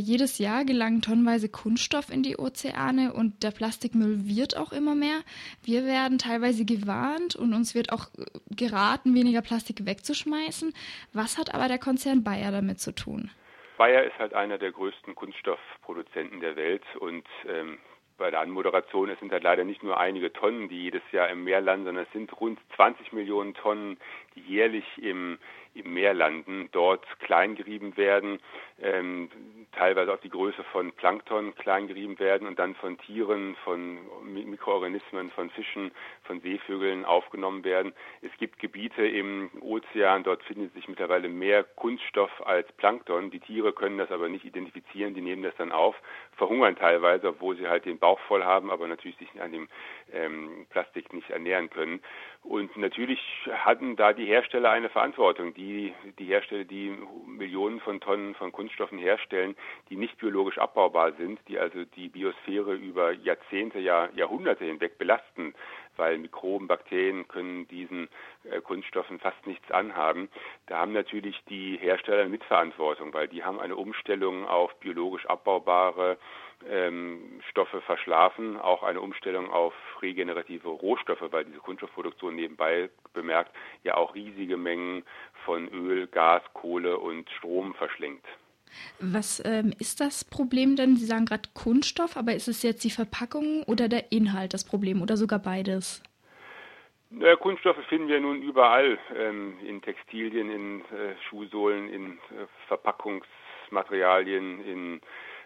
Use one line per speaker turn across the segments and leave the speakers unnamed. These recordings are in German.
Jedes Jahr gelangen tonnenweise Kunststoff in die Ozeane und der Plastikmüll wird auch immer mehr. Wir werden teilweise gewarnt und uns wird auch äh, geraten, weniger Plastik wegzuschmeißen. Was hat aber der Konzern Bayer damit zu tun?
Bayer ist halt einer der größten Kunststoffproduzenten der Welt und ähm, bei der Anmoderation, es sind halt leider nicht nur einige Tonnen, die jedes Jahr im Meer landen, sondern es sind rund 20 Millionen Tonnen, die jährlich im, im Meer landen, dort kleingerieben werden, ähm, teilweise auch die Größe von Plankton kleingerieben werden und dann von Tieren, von Mikroorganismen, von Fischen, von Seevögeln aufgenommen werden. Es gibt Gebiete im Ozean, dort findet sich mittlerweile mehr Kunststoff als Plankton. Die Tiere können das aber nicht identifizieren, die nehmen das dann auf, verhungern teilweise, obwohl sie halt den Bauch voll haben, aber natürlich sich an dem ähm, Plastik nicht ernähren können. Und natürlich hatten da die Hersteller eine Verantwortung. Die, die Hersteller, die Millionen von Tonnen von Kunststoffen herstellen, die nicht biologisch abbaubar sind, die also die Biosphäre über Jahrzehnte, ja, Jahrhunderte hinweg belasten, weil Mikroben, Bakterien können diesen äh, Kunststoffen fast nichts anhaben. Da haben natürlich die Hersteller Mitverantwortung, weil die haben eine Umstellung auf biologisch abbaubare ähm, Stoffe verschlafen, auch eine Umstellung auf regenerative Rohstoffe, weil diese Kunststoffproduktion nebenbei bemerkt ja auch riesige Mengen von Öl, Gas, Kohle und Strom verschlingt.
Was ähm, ist das Problem denn? Sie sagen gerade Kunststoff, aber ist es jetzt die Verpackung oder der Inhalt das Problem oder sogar beides?
Ja, Kunststoffe finden wir nun überall, ähm, in Textilien, in äh, Schuhsohlen, in äh, Verpackungsmaterialien, in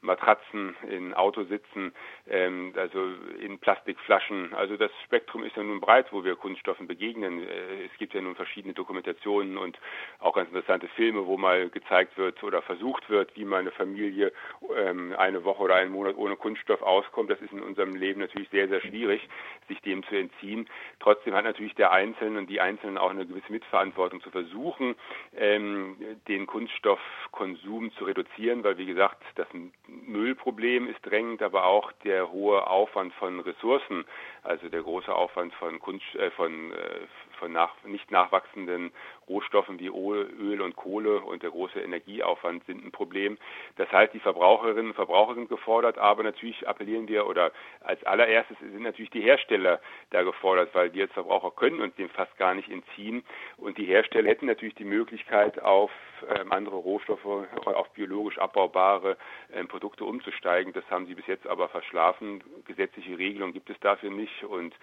Matratzen, in Autositzen, ähm, also in Plastikflaschen. Also das Spektrum ist ja nun breit, wo wir Kunststoffen begegnen. Äh, es gibt ja nun verschiedene Dokumentationen und auch ganz interessante Filme, wo mal gezeigt wird oder versucht wird, wie man eine Familie ähm, eine Woche oder einen Monat ohne Kunststoff auskommt. Das ist in unserem Leben natürlich sehr, sehr schwierig, sich dem zu entziehen. Trotzdem hat natürlich der Einzelne und die Einzelnen auch eine gewisse Mitverantwortung zu versuchen, ähm, den Kunststoffkonsum zu reduzieren, weil wie gesagt, das Müllproblem ist drängend, aber auch der hohe Aufwand von Ressourcen, also der große Aufwand von Kunst, äh, von, äh, von nach, nicht nachwachsenden Rohstoffen wie Öl und Kohle und der große Energieaufwand sind ein Problem. Das heißt, die Verbraucherinnen und Verbraucher sind gefordert, aber natürlich appellieren wir oder als allererstes sind natürlich die Hersteller da gefordert, weil wir als Verbraucher können uns dem fast gar nicht entziehen und die Hersteller hätten natürlich die Möglichkeit auf ähm, andere Rohstoffe, auf biologisch abbaubare ähm, Produkte umzusteigen. Das haben sie bis jetzt aber verschlafen. Gesetzliche Regelung gibt es dafür nicht und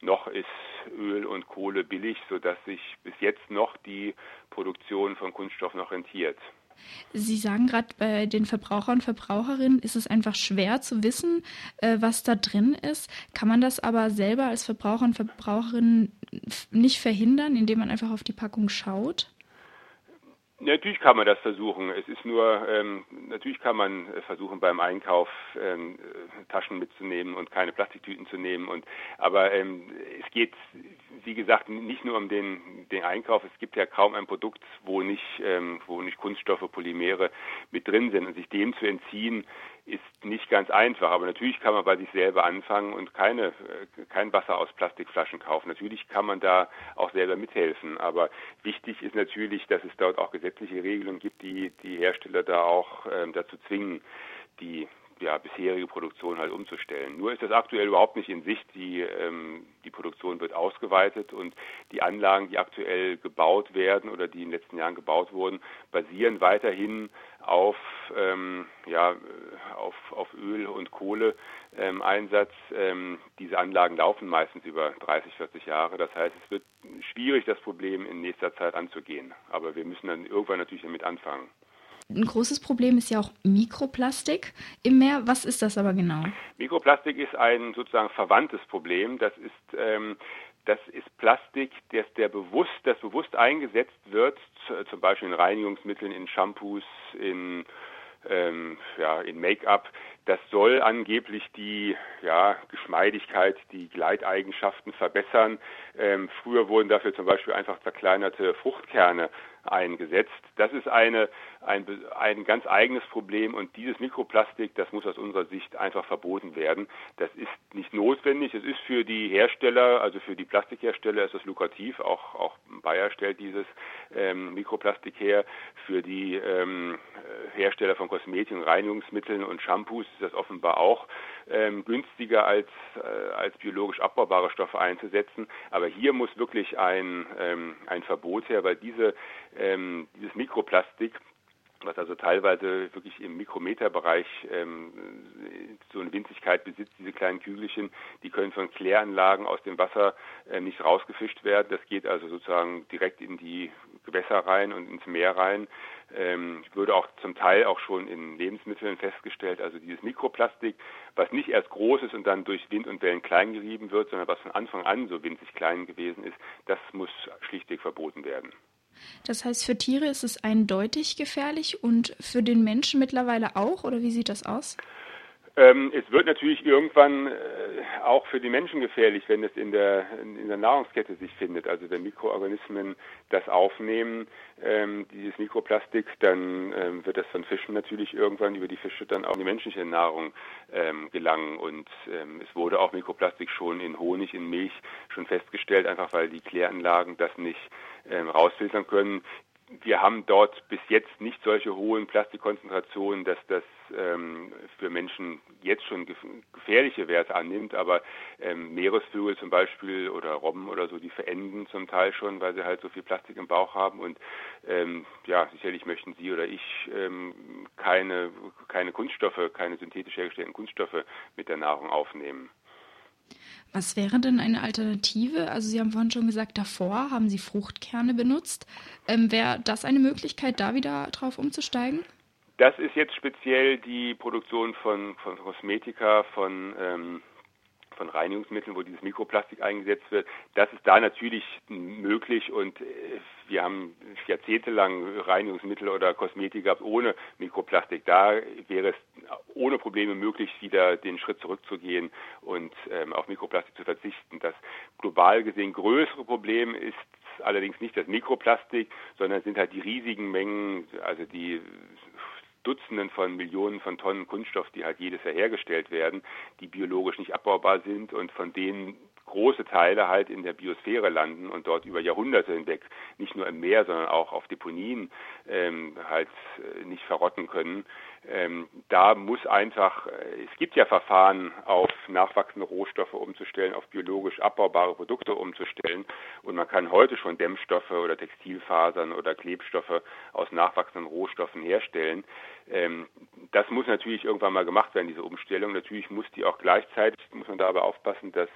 noch ist Öl und Kohle billig, sodass sich bis jetzt noch die Produktion von Kunststoff noch rentiert.
Sie sagen gerade, bei den Verbrauchern und Verbraucherinnen ist es einfach schwer zu wissen, äh, was da drin ist. Kann man das aber selber als Verbraucher und Verbraucherin nicht verhindern, indem man einfach auf die Packung schaut?
Natürlich kann man das versuchen. Es ist nur, ähm, natürlich kann man versuchen beim Einkauf ähm, Taschen mitzunehmen und keine Plastiktüten zu nehmen. Und aber ähm, es geht, wie gesagt, nicht nur um den, den Einkauf. Es gibt ja kaum ein Produkt, wo nicht, ähm, wo nicht Kunststoffe, Polymere mit drin sind. Und sich dem zu entziehen, ist nicht ganz einfach. Aber natürlich kann man bei sich selber anfangen und keine, äh, kein Wasser aus Plastikflaschen kaufen. Natürlich kann man da auch selber mithelfen. Aber wichtig ist natürlich, dass es dort auch gesetzliche Regelungen gibt, die die Hersteller da auch ähm, dazu zwingen, die ja, bisherige Produktion halt umzustellen. Nur ist das aktuell überhaupt nicht in Sicht. Die, ähm, die Produktion wird ausgeweitet und die Anlagen, die aktuell gebaut werden oder die in den letzten Jahren gebaut wurden, basieren weiterhin auf, ähm, ja, auf, auf Öl- und Kohleeinsatz. Ähm, diese Anlagen laufen meistens über 30, 40 Jahre. Das heißt, es wird schwierig, das Problem in nächster Zeit anzugehen. Aber wir müssen dann irgendwann natürlich damit anfangen.
Ein großes Problem ist ja auch Mikroplastik im Meer. Was ist das aber genau?
Mikroplastik ist ein sozusagen verwandtes Problem. Das ist ähm, das ist Plastik, das, der bewusst, das bewusst eingesetzt wird, zum Beispiel in Reinigungsmitteln, in Shampoos, in ähm, ja, in Make-up, Das soll angeblich die ja, Geschmeidigkeit, die Gleiteigenschaften verbessern. Ähm, früher wurden dafür zum Beispiel einfach zerkleinerte Fruchtkerne eingesetzt. Das ist eine, ein, ein ganz eigenes Problem und dieses Mikroplastik, das muss aus unserer Sicht einfach verboten werden. Das ist nicht notwendig. Es ist für die Hersteller, also für die Plastikhersteller ist es lukrativ. Auch, auch Bayer stellt dieses ähm, Mikroplastik her. Für die ähm, Hersteller von Kosmetik und Reinigungsmitteln und Shampoos ist das offenbar auch ähm, günstiger als, äh, als biologisch abbaubare Stoffe einzusetzen. Aber hier muss wirklich ein, ähm, ein Verbot her, weil diese, ähm, dieses Mikroplastik was also teilweise wirklich im Mikrometerbereich ähm, so eine Winzigkeit besitzt, diese kleinen Kügelchen, die können von Kläranlagen aus dem Wasser äh, nicht rausgefischt werden. Das geht also sozusagen direkt in die Gewässer rein und ins Meer rein. Ähm, würde auch zum Teil auch schon in Lebensmitteln festgestellt, also dieses Mikroplastik, was nicht erst groß ist und dann durch Wind und Wellen klein gerieben wird, sondern was von Anfang an so winzig klein gewesen ist, das muss schlichtweg verboten werden.
Das heißt, für Tiere ist es eindeutig gefährlich und für den Menschen mittlerweile auch, oder wie sieht das aus?
Ähm, es wird natürlich irgendwann äh, auch für die Menschen gefährlich, wenn es in der, in der Nahrungskette sich findet. Also wenn Mikroorganismen das aufnehmen, ähm, dieses Mikroplastik, dann ähm, wird das von Fischen natürlich irgendwann über die Fische dann auch in die menschliche Nahrung ähm, gelangen. Und ähm, es wurde auch Mikroplastik schon in Honig, in Milch schon festgestellt, einfach weil die Kläranlagen das nicht ähm, rausfiltern können wir haben dort bis jetzt nicht solche hohen Plastikkonzentrationen, dass das ähm, für Menschen jetzt schon gefährliche Werte annimmt, aber ähm, Meeresvögel zum Beispiel oder Robben oder so, die verenden zum Teil schon, weil sie halt so viel Plastik im Bauch haben und ähm, ja, sicherlich möchten Sie oder ich ähm, keine, keine Kunststoffe, keine synthetisch hergestellten Kunststoffe mit der Nahrung aufnehmen.
Was wäre denn eine Alternative? Also Sie haben vorhin schon gesagt, davor haben Sie Fruchtkerne benutzt. Ähm, wäre das eine Möglichkeit, da wieder drauf umzusteigen?
Das ist jetzt speziell die Produktion von, von Kosmetika, von ähm, von Reinigungsmitteln, wo dieses Mikroplastik eingesetzt wird. Das ist da natürlich möglich und äh, wir haben jahrzehntelang Reinigungsmittel oder Kosmetik gehabt ohne Mikroplastik. Da wäre es ohne Probleme möglich, wieder den Schritt zurückzugehen und ähm, auf Mikroplastik zu verzichten. Das global gesehen größere Problem ist allerdings nicht das Mikroplastik, sondern sind halt die riesigen Mengen, also die Dutzenden von Millionen von Tonnen Kunststoff, die halt jedes Jahr hergestellt werden, die biologisch nicht abbaubar sind und von denen große Teile halt in der Biosphäre landen und dort über Jahrhunderte hinweg nicht nur im Meer, sondern auch auf Deponien ähm, halt äh, nicht verrotten können. Ähm, da muss einfach, äh, es gibt ja Verfahren, auf nachwachsende Rohstoffe umzustellen, auf biologisch abbaubare Produkte umzustellen. Und man kann heute schon Dämmstoffe oder Textilfasern oder Klebstoffe aus nachwachsenden Rohstoffen herstellen. Ähm, das muss natürlich irgendwann mal gemacht werden, diese Umstellung. Natürlich muss die auch gleichzeitig, muss man dabei aufpassen, dass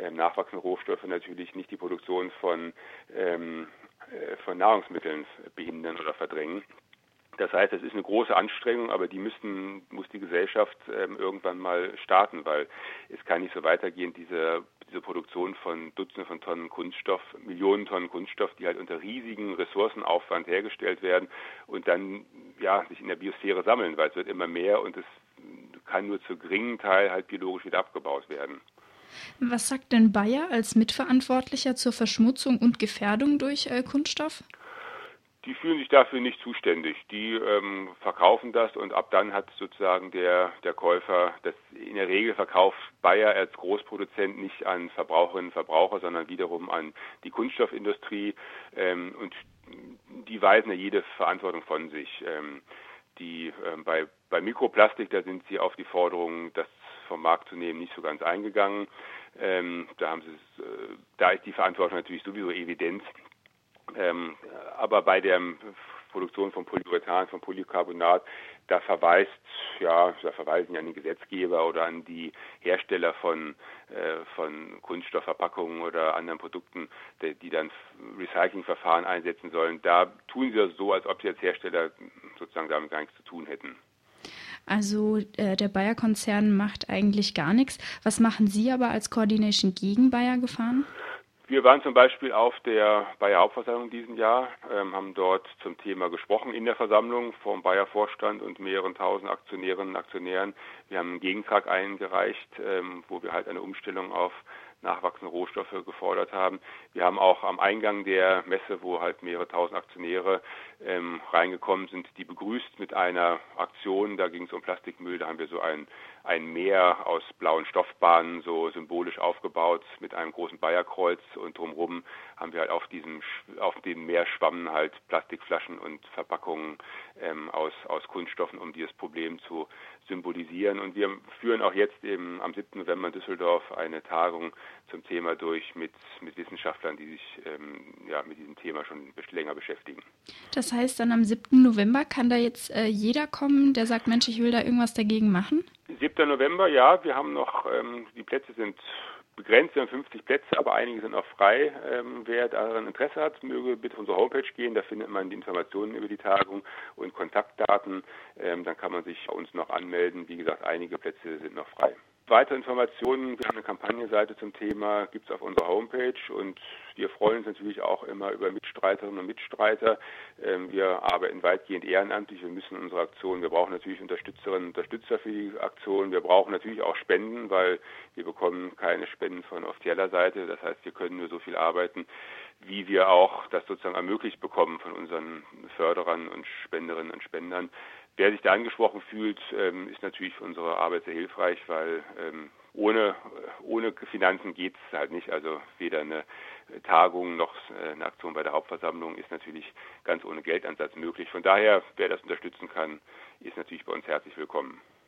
ähm, nachwachsende Rohstoffe natürlich nicht die Produktion von, ähm, äh, von Nahrungsmitteln behindern oder verdrängen. Das heißt, es ist eine große Anstrengung, aber die müssten, muss die Gesellschaft ähm, irgendwann mal starten, weil es kann nicht so weitergehen, diese, diese Produktion von Dutzenden von Tonnen Kunststoff, Millionen Tonnen Kunststoff, die halt unter riesigen Ressourcenaufwand hergestellt werden und dann ja sich in der Biosphäre sammeln, weil es wird immer mehr und es kann nur zu geringen Teil halt biologisch wieder abgebaut werden.
Was sagt denn Bayer als Mitverantwortlicher zur Verschmutzung und Gefährdung durch äh, Kunststoff?
Die fühlen sich dafür nicht zuständig. Die ähm, verkaufen das und ab dann hat sozusagen der, der Käufer, das in der Regel verkauft Bayer als Großproduzent nicht an Verbraucherinnen und Verbraucher, sondern wiederum an die Kunststoffindustrie ähm, und die weisen ja jede Verantwortung von sich. Ähm, die ähm, bei, bei Mikroplastik, da sind sie auf die Forderung, das vom Markt zu nehmen, nicht so ganz eingegangen. Ähm, da haben äh, da ist die Verantwortung natürlich sowieso evident. Ähm, aber bei der Produktion von Polyurethan, von Polycarbonat, da verweist, ja, da verweisen ja an den Gesetzgeber oder an die Hersteller von, äh, von Kunststoffverpackungen oder anderen Produkten, die, die dann Recyclingverfahren einsetzen sollen. Da tun sie das so, als ob sie als Hersteller sozusagen damit gar nichts zu tun hätten.
Also äh, der Bayer-Konzern macht eigentlich gar nichts. Was machen Sie aber als Coordination gegen Bayer gefahren?
Wir waren zum Beispiel auf der Bayer Hauptversammlung diesen Jahr, ähm, haben dort zum Thema gesprochen in der Versammlung vom Bayer Vorstand und mehreren tausend Aktionärinnen und Aktionären. Wir haben einen Gegentrag eingereicht, ähm, wo wir halt eine Umstellung auf nachwachsende Rohstoffe gefordert haben. Wir haben auch am Eingang der Messe, wo halt mehrere tausend Aktionäre ähm, reingekommen sind, die begrüßt mit einer Aktion. Da ging es um Plastikmüll. Da haben wir so ein, ein Meer aus blauen Stoffbahnen so symbolisch aufgebaut mit einem großen Bayerkreuz und drumherum haben wir halt auf diesem auf dem Meer schwammen halt Plastikflaschen und Verpackungen ähm, aus aus Kunststoffen, um dieses Problem zu symbolisieren. Und wir führen auch jetzt eben am 7. November in Düsseldorf eine Tagung zum Thema durch mit, mit Wissenschaftlern, die sich ähm, ja, mit diesem Thema schon länger beschäftigen.
Das heißt, dann am 7. November kann da jetzt äh, jeder kommen, der sagt, Mensch, ich will da irgendwas dagegen machen?
7. November, ja, wir haben noch, ähm, die Plätze sind begrenzt, wir haben 50 Plätze, aber einige sind auch frei. Ähm, wer daran Interesse hat, möge bitte auf unsere Homepage gehen, da findet man die Informationen über die Tagung und Kontaktdaten. Ähm, dann kann man sich bei uns noch anmelden. Wie gesagt, einige Plätze sind noch frei. Weitere Informationen, eine Kampagnenseite zum Thema, gibt es auf unserer Homepage und wir freuen uns natürlich auch immer über Mitstreiterinnen und Mitstreiter. Ähm, wir arbeiten weitgehend ehrenamtlich, wir müssen unsere Aktionen, wir brauchen natürlich Unterstützerinnen und Unterstützer für die Aktion, wir brauchen natürlich auch Spenden, weil wir bekommen keine Spenden von offizieller Seite, das heißt, wir können nur so viel arbeiten, wie wir auch das sozusagen ermöglicht bekommen von unseren Förderern und Spenderinnen und Spendern. Wer sich da angesprochen fühlt, ähm, ist natürlich für unsere Arbeit sehr hilfreich, weil ähm, ohne, ohne Finanzen geht es halt nicht. Also weder eine Tagung noch äh, eine Aktion bei der Hauptversammlung ist natürlich ganz ohne Geldansatz möglich. Von daher, wer das unterstützen kann, ist natürlich bei uns herzlich willkommen.